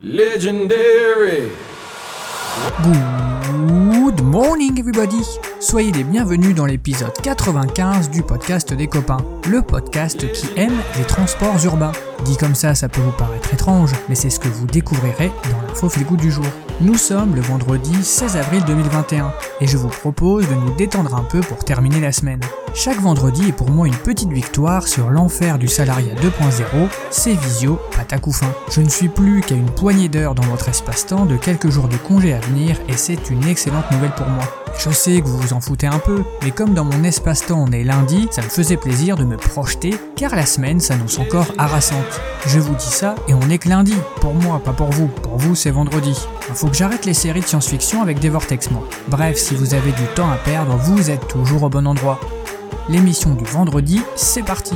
Legendary. Good morning everybody Soyez les bienvenus dans l'épisode 95 du podcast des copains, le podcast qui aime les transports urbains. Dit comme ça, ça peut vous paraître étrange, mais c'est ce que vous découvrirez dans l'info good du jour. Nous sommes le vendredi 16 avril 2021 et je vous propose de nous détendre un peu pour terminer la semaine. Chaque vendredi est pour moi une petite victoire sur l'enfer du salariat 2.0, c'est visio, pas fin. Je ne suis plus qu'à une poignée d'heures dans votre espace-temps de quelques jours de congé à venir et c'est une excellente nouvelle pour moi. Je sais que vous vous en foutez un peu, mais comme dans mon espace-temps on est lundi, ça me faisait plaisir de me projeter, car la semaine s'annonce encore harassante. Je vous dis ça, et on est que lundi, pour moi, pas pour vous, pour vous c'est vendredi. J'arrête les séries de science-fiction avec des vortex moi. Bref, si vous avez du temps à perdre, vous êtes toujours au bon endroit. L'émission du vendredi, c'est parti?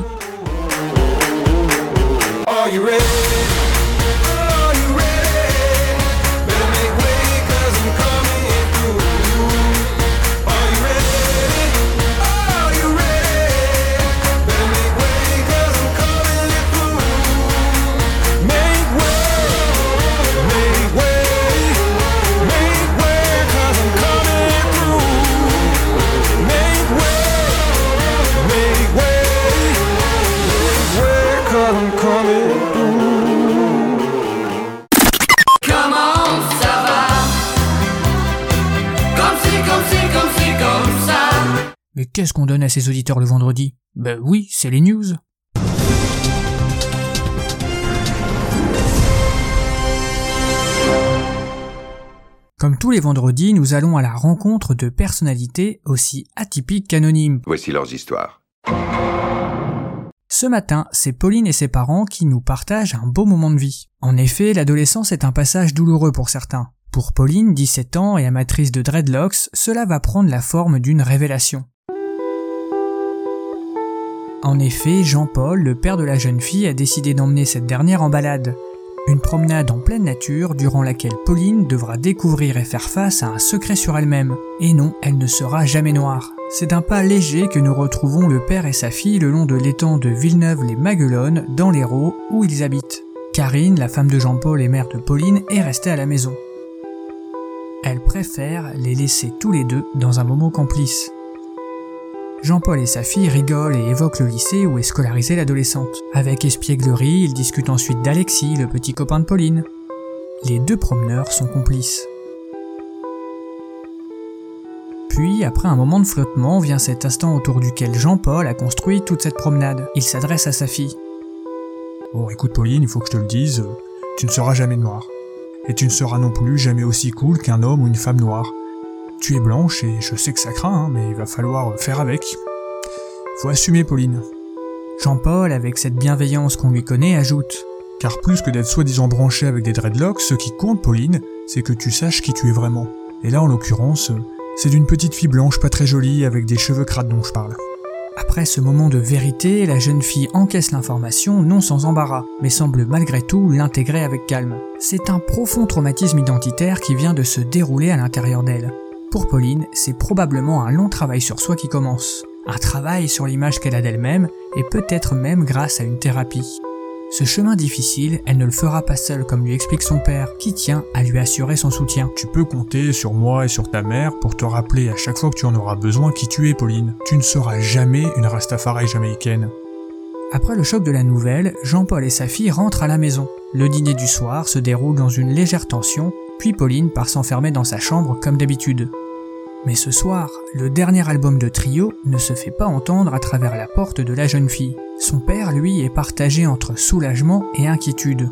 Ses auditeurs le vendredi Ben oui, c'est les news. Comme tous les vendredis, nous allons à la rencontre de personnalités aussi atypiques qu'anonymes. Voici leurs histoires. Ce matin, c'est Pauline et ses parents qui nous partagent un beau moment de vie. En effet, l'adolescence est un passage douloureux pour certains. Pour Pauline, 17 ans et amatrice de dreadlocks, cela va prendre la forme d'une révélation. En effet, Jean-Paul, le père de la jeune fille, a décidé d'emmener cette dernière en balade. Une promenade en pleine nature durant laquelle Pauline devra découvrir et faire face à un secret sur elle-même. Et non, elle ne sera jamais noire. C'est un pas léger que nous retrouvons le père et sa fille le long de l'étang de Villeneuve-les-Maguelones, dans l'Hérault, où ils habitent. Karine, la femme de Jean-Paul et mère de Pauline, est restée à la maison. Elle préfère les laisser tous les deux dans un moment complice. Jean-Paul et sa fille rigolent et évoquent le lycée où est scolarisée l'adolescente. Avec espièglerie, ils discutent ensuite d'Alexis, le petit copain de Pauline. Les deux promeneurs sont complices. Puis, après un moment de flottement, vient cet instant autour duquel Jean-Paul a construit toute cette promenade. Il s'adresse à sa fille. Bon, écoute Pauline, il faut que je te le dise, tu ne seras jamais noire. Et tu ne seras non plus jamais aussi cool qu'un homme ou une femme noire. Tu es blanche et je sais que ça craint, hein, mais il va falloir faire avec. Faut assumer Pauline. Jean-Paul, avec cette bienveillance qu'on lui connaît, ajoute Car plus que d'être soi-disant branché avec des dreadlocks, ce qui compte Pauline, c'est que tu saches qui tu es vraiment. Et là en l'occurrence, c'est d'une petite fille blanche pas très jolie avec des cheveux crades dont je parle. Après ce moment de vérité, la jeune fille encaisse l'information non sans embarras, mais semble malgré tout l'intégrer avec calme. C'est un profond traumatisme identitaire qui vient de se dérouler à l'intérieur d'elle. Pour Pauline, c'est probablement un long travail sur soi qui commence. Un travail sur l'image qu'elle a d'elle-même, et peut-être même grâce à une thérapie. Ce chemin difficile, elle ne le fera pas seule comme lui explique son père, qui tient à lui assurer son soutien. Tu peux compter sur moi et sur ta mère pour te rappeler à chaque fois que tu en auras besoin qui tu es Pauline. Tu ne seras jamais une Rastafari jamaïcaine. Après le choc de la nouvelle, Jean-Paul et sa fille rentrent à la maison. Le dîner du soir se déroule dans une légère tension, puis Pauline part s'enfermer dans sa chambre comme d'habitude. Mais ce soir, le dernier album de Trio ne se fait pas entendre à travers la porte de la jeune fille. Son père, lui, est partagé entre soulagement et inquiétude.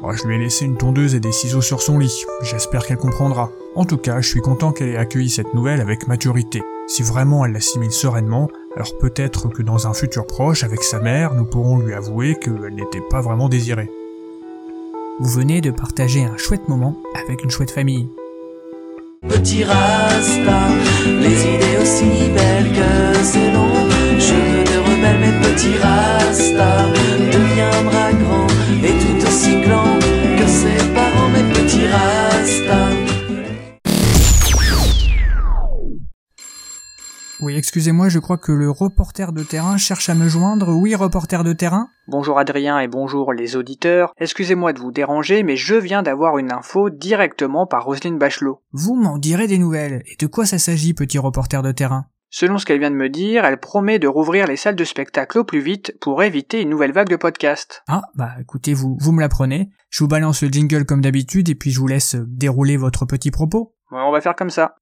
Bon, je lui ai laissé une tondeuse et des ciseaux sur son lit. J'espère qu'elle comprendra. En tout cas, je suis content qu'elle ait accueilli cette nouvelle avec maturité. Si vraiment elle l'assimile sereinement, alors peut-être que dans un futur proche, avec sa mère, nous pourrons lui avouer qu'elle n'était pas vraiment désirée. Vous venez de partager un chouette moment avec une chouette famille. Petit Rasta, les idées aussi belles que c'est long. Cheveux de rebelle, mais excusez-moi, je crois que le reporter de terrain cherche à me joindre. Oui, reporter de terrain Bonjour Adrien et bonjour les auditeurs. Excusez-moi de vous déranger, mais je viens d'avoir une info directement par Roselyne Bachelot. Vous m'en direz des nouvelles. Et de quoi ça s'agit, petit reporter de terrain? Selon ce qu'elle vient de me dire, elle promet de rouvrir les salles de spectacle au plus vite pour éviter une nouvelle vague de podcasts. Ah, bah écoutez, vous, vous me l'apprenez. Je vous balance le jingle comme d'habitude et puis je vous laisse dérouler votre petit propos. Ouais, on va faire comme ça.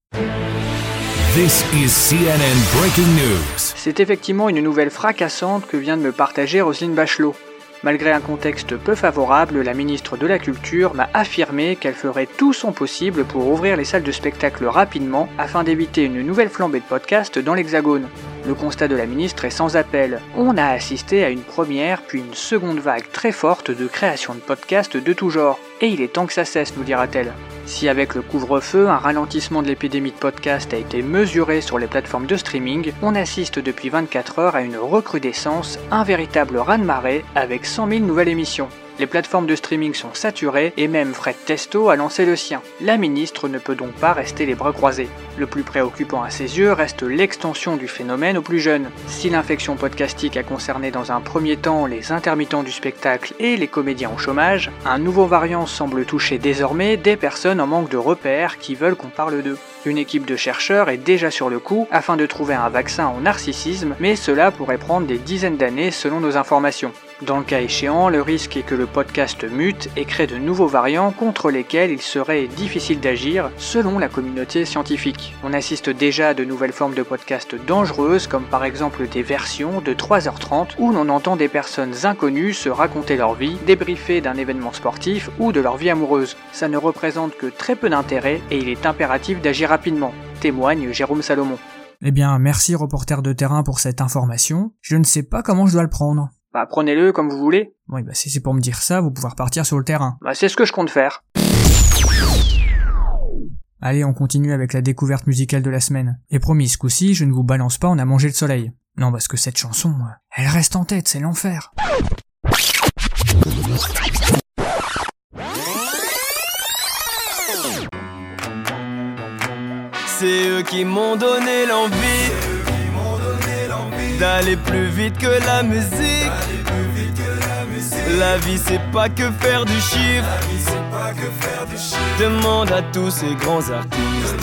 C'est effectivement une nouvelle fracassante que vient de me partager Roselyne Bachelot. Malgré un contexte peu favorable, la ministre de la Culture m'a affirmé qu'elle ferait tout son possible pour ouvrir les salles de spectacle rapidement afin d'éviter une nouvelle flambée de podcasts dans l'Hexagone. Le constat de la ministre est sans appel. On a assisté à une première puis une seconde vague très forte de création de podcasts de tout genre. Et il est temps que ça cesse, nous dira-t-elle. Si avec le couvre-feu, un ralentissement de l'épidémie de podcast a été mesuré sur les plateformes de streaming, on assiste depuis 24 heures à une recrudescence, un véritable raz-de-marée avec 100 000 nouvelles émissions. Les plateformes de streaming sont saturées et même Fred Testo a lancé le sien. La ministre ne peut donc pas rester les bras croisés. Le plus préoccupant à ses yeux reste l'extension du phénomène aux plus jeunes. Si l'infection podcastique a concerné dans un premier temps les intermittents du spectacle et les comédiens au chômage, un nouveau variant semble toucher désormais des personnes en manque de repères qui veulent qu'on parle d'eux. Une équipe de chercheurs est déjà sur le coup afin de trouver un vaccin au narcissisme, mais cela pourrait prendre des dizaines d'années selon nos informations. Dans le cas échéant, le risque est que le podcast mute et crée de nouveaux variants contre lesquels il serait difficile d'agir selon la communauté scientifique. On assiste déjà à de nouvelles formes de podcasts dangereuses comme par exemple des versions de 3h30 où l'on entend des personnes inconnues se raconter leur vie, débriefer d'un événement sportif ou de leur vie amoureuse. Ça ne représente que très peu d'intérêt et il est impératif d'agir rapidement, témoigne Jérôme Salomon. Eh bien, merci reporter de terrain pour cette information. Je ne sais pas comment je dois le prendre. Bah prenez-le comme vous voulez. Oui, bah si c'est pour me dire ça, vous pouvez repartir sur le terrain. Bah c'est ce que je compte faire. Allez, on continue avec la découverte musicale de la semaine. Et promis, ce coup-ci, je ne vous balance pas en a mangé le soleil. Non, parce que cette chanson, euh, elle reste en tête, c'est l'enfer. C'est eux qui m'ont donné l'envie d'aller plus vite que la musique. La vie c'est pas que faire du chiffre. Demande à tous ces grands artistes.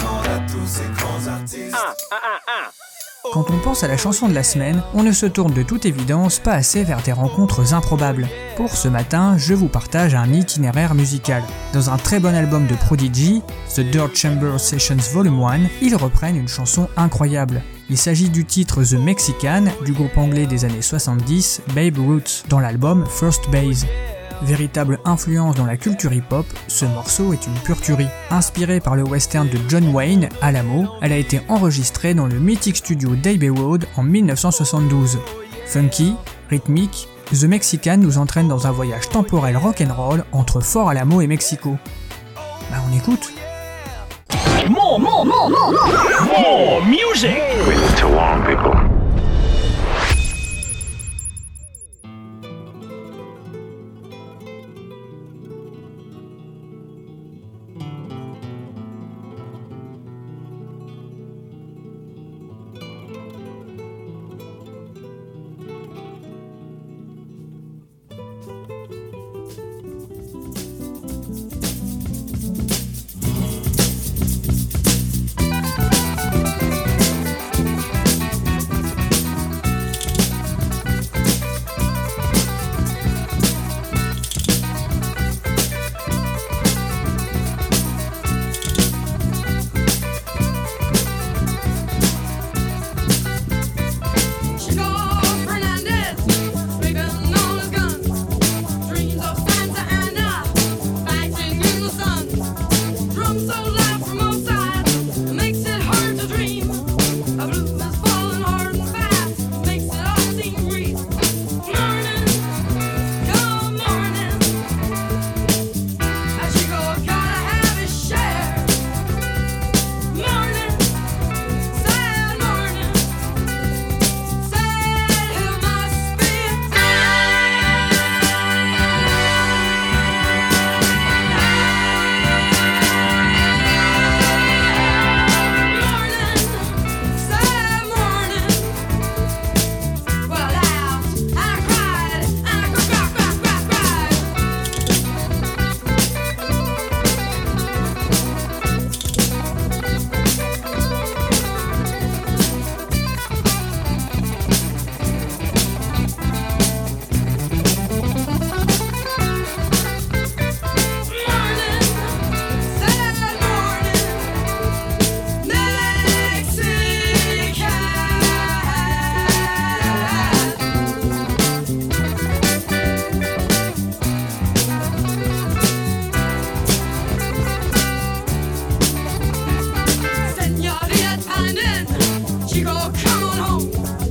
Quand on pense à la chanson de la semaine, on ne se tourne de toute évidence pas assez vers des rencontres improbables. Pour ce matin, je vous partage un itinéraire musical. Dans un très bon album de Prodigy, The Dirt Chamber Sessions Volume 1, ils reprennent une chanson incroyable. Il s'agit du titre The Mexican du groupe anglais des années 70, Babe Roots, dans l'album First Base. Véritable influence dans la culture hip-hop, ce morceau est une pure tuerie. Inspirée par le western de John Wayne, Alamo, elle a été enregistrée dans le mythique studio d'Abbey Road en 1972. Funky, rythmique, The Mexican nous entraîne dans un voyage temporel rock'n'roll entre Fort Alamo et Mexico. Bah on écoute more, more, more, more, more, more music with Tawong people. Come on home.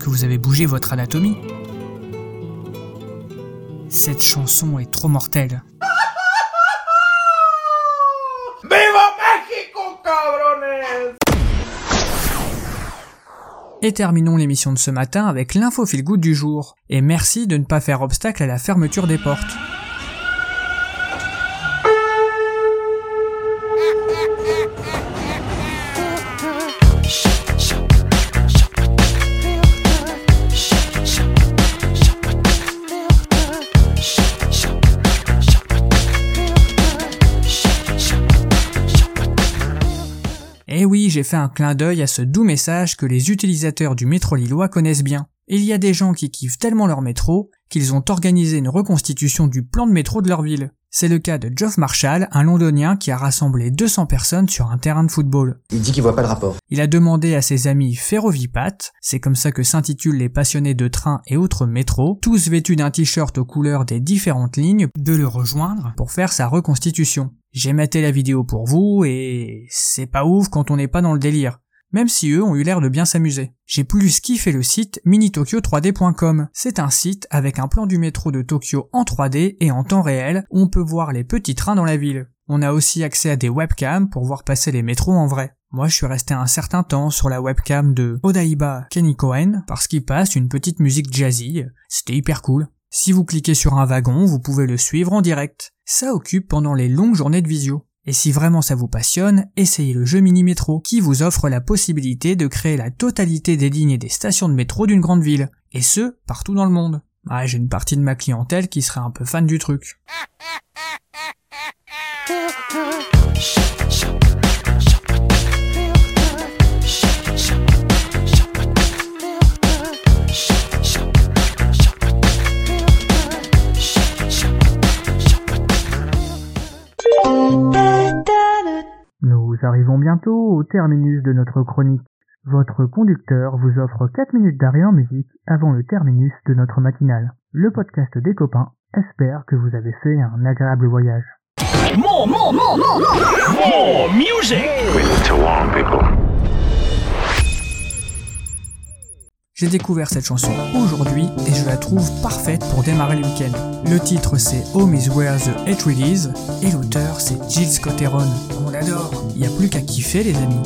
Que vous avez bougé votre anatomie. Cette chanson est trop mortelle. Et terminons l'émission de ce matin avec l'info fil good du jour. Et merci de ne pas faire obstacle à la fermeture des portes. J'ai fait un clin d'œil à ce doux message que les utilisateurs du métro lillois connaissent bien. Il y a des gens qui kiffent tellement leur métro qu'ils ont organisé une reconstitution du plan de métro de leur ville. C'est le cas de Geoff Marshall, un londonien qui a rassemblé 200 personnes sur un terrain de football. Il dit qu'il voit pas le rapport. Il a demandé à ses amis Ferrovipat, c'est comme ça que s'intitulent les passionnés de train et autres métros, tous vêtus d'un t-shirt aux couleurs des différentes lignes, de le rejoindre pour faire sa reconstitution. J'ai maté la vidéo pour vous et c'est pas ouf quand on n'est pas dans le délire. Même si eux ont eu l'air de bien s'amuser. J'ai plus kiffé le site minitokyo3d.com. C'est un site avec un plan du métro de Tokyo en 3D et en temps réel on peut voir les petits trains dans la ville. On a aussi accès à des webcams pour voir passer les métros en vrai. Moi, je suis resté un certain temps sur la webcam de Odaiba Kenny Cohen parce qu'il passe une petite musique jazzy. C'était hyper cool. Si vous cliquez sur un wagon, vous pouvez le suivre en direct. Ça occupe pendant les longues journées de visio. Et si vraiment ça vous passionne, essayez le jeu Mini Métro, qui vous offre la possibilité de créer la totalité des lignes et des stations de métro d'une grande ville. Et ce, partout dans le monde. Ah, j'ai une partie de ma clientèle qui serait un peu fan du truc. arrivons bientôt au terminus de notre chronique. Votre conducteur vous offre 4 minutes d'arrêt en musique avant le terminus de notre matinale. Le podcast des copains espère que vous avez fait un agréable voyage. J'ai découvert cette chanson aujourd'hui et je la trouve parfaite pour démarrer le week-end. Le titre c'est Home is where the hatred is et l'auteur c'est Jill Scott Heron. On l'adore, il n'y a plus qu'à kiffer les amis.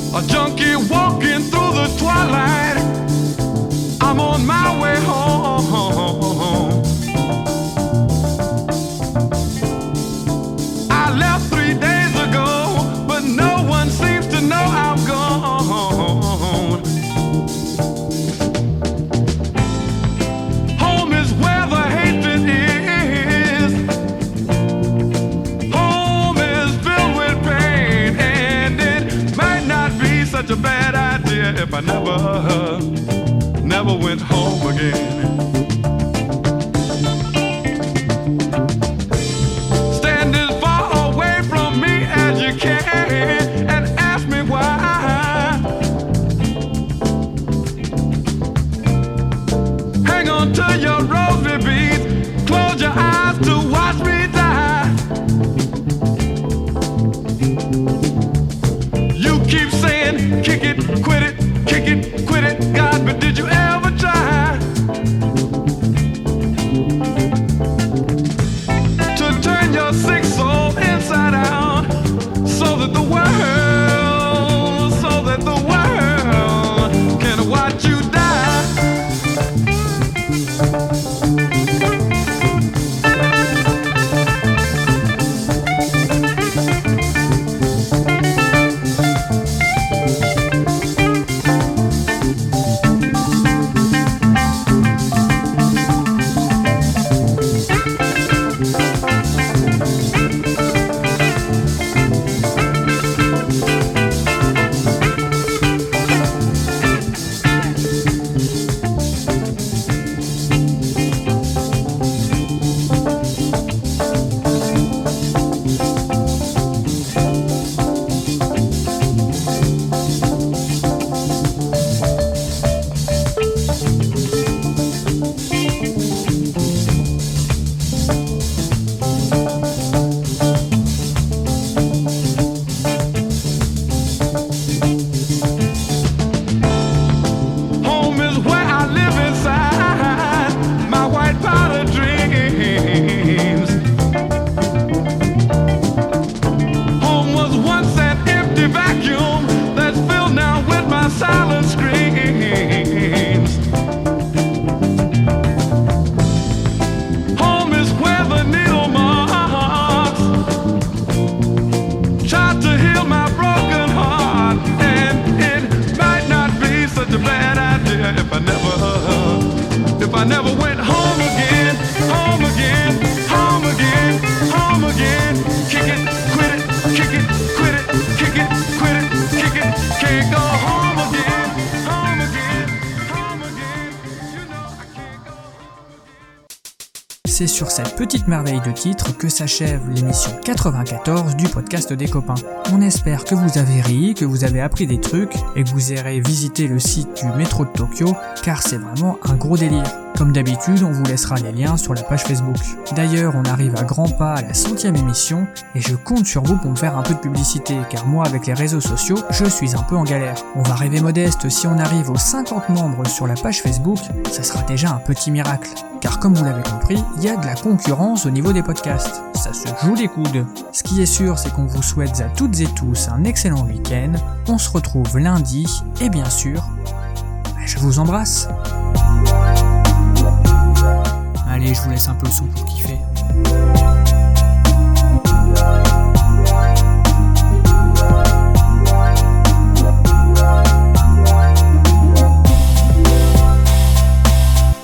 Bad idea if I never, never went home again. C'est sur cette petite merveille de titre que s'achève l'émission 94 du podcast des copains. On espère que vous avez ri, que vous avez appris des trucs et que vous irez visiter le site du métro de Tokyo car c'est vraiment un gros délire. Comme d'habitude, on vous laissera les liens sur la page Facebook. D'ailleurs, on arrive à grands pas à la centième émission et je compte sur vous pour me faire un peu de publicité car moi avec les réseaux sociaux, je suis un peu en galère. On va rêver modeste, si on arrive aux 50 membres sur la page Facebook, ça sera déjà un petit miracle. Car comme vous l'avez compris, il y a de la concurrence au niveau des podcasts. Ça se joue les coudes. Ce qui est sûr, c'est qu'on vous souhaite à toutes et tous un excellent week-end. On se retrouve lundi et bien sûr, je vous embrasse. Allez, je vous laisse un peu le son pour kiffer.